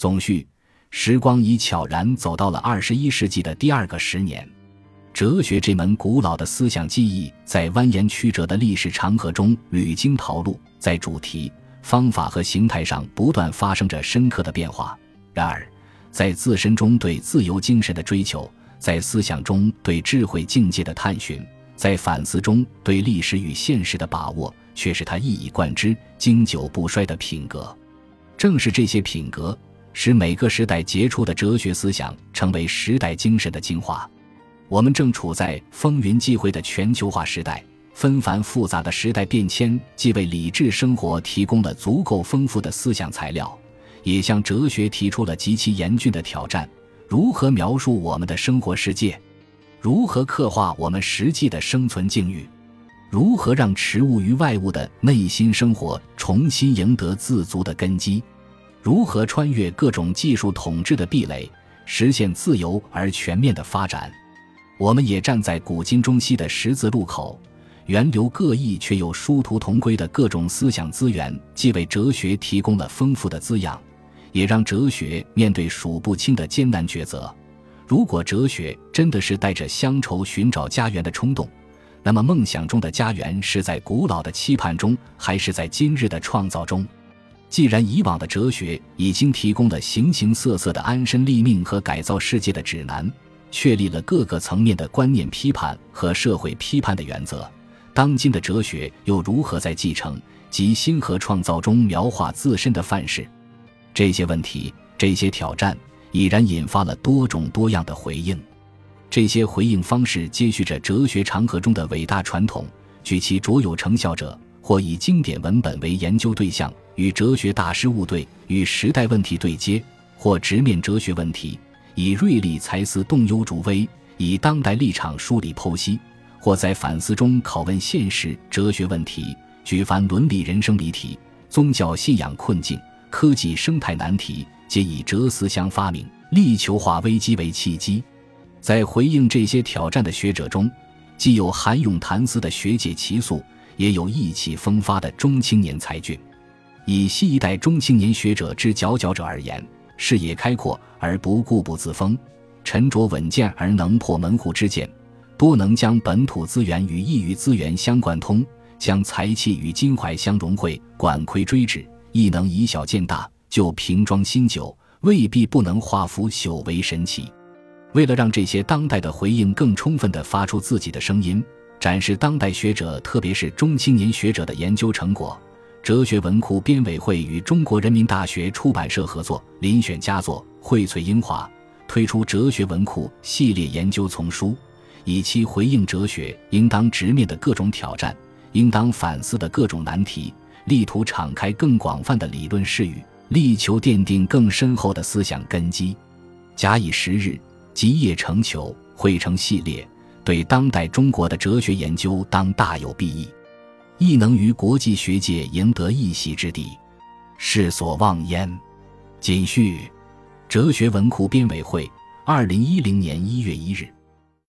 总序：时光已悄然走到了二十一世纪的第二个十年，哲学这门古老的思想技艺在蜿蜒曲折的历史长河中屡经淘路，在主题、方法和形态上不断发生着深刻的变化。然而，在自身中对自由精神的追求，在思想中对智慧境界的探寻，在反思中对历史与现实的把握，却是他一以贯之、经久不衰的品格。正是这些品格。使每个时代杰出的哲学思想成为时代精神的精华。我们正处在风云际会的全球化时代，纷繁复杂的时代变迁既为理智生活提供了足够丰富的思想材料，也向哲学提出了极其严峻的挑战：如何描述我们的生活世界？如何刻画我们实际的生存境遇？如何让持物于外物的内心生活重新赢得自足的根基？如何穿越各种技术统治的壁垒，实现自由而全面的发展？我们也站在古今中西的十字路口，源流各异却又殊途同归的各种思想资源，既为哲学提供了丰富的滋养，也让哲学面对数不清的艰难抉择。如果哲学真的是带着乡愁寻找家园的冲动，那么梦想中的家园是在古老的期盼中，还是在今日的创造中？既然以往的哲学已经提供了形形色色的安身立命和改造世界的指南，确立了各个层面的观念批判和社会批判的原则，当今的哲学又如何在继承及新和创造中描画自身的范式？这些问题、这些挑战已然引发了多种多样的回应。这些回应方式接续着哲学长河中的伟大传统，举其卓有成效者。或以经典文本为研究对象，与哲学大师务对，与时代问题对接；或直面哲学问题，以锐利才思动忧逐微，以当代立场梳理剖析；或在反思中拷问现实哲学问题，举凡伦理人生谜题、宗教信仰困境、科技生态难题，皆以哲思相发明，力求化危机为契机。在回应这些挑战的学者中，既有涵咏谈思的学界奇素。也有意气风发的中青年才俊，以新一代中青年学者之佼佼者而言，视野开阔而不固步自封，沉着稳健而能破门户之见，多能将本土资源与异域资源相贯通，将才气与襟怀相融汇，管窥追止，亦能以小见大，就瓶装新酒，未必不能化腐朽为神奇。为了让这些当代的回应更充分地发出自己的声音。展示当代学者，特别是中青年学者的研究成果。哲学文库编委会与中国人民大学出版社合作，遴选佳作，荟萃英华，推出哲学文库系列研究丛书，以期回应哲学应当直面的各种挑战，应当反思的各种难题，力图敞开更广泛的理论视域，力求奠定更深厚的思想根基。假以时日，集腋成裘，汇成系列。对当代中国的哲学研究当大有裨益，亦能于国际学界赢得一席之地，是所望焉。谨序：哲学文库编委会，二零一零年一月一日。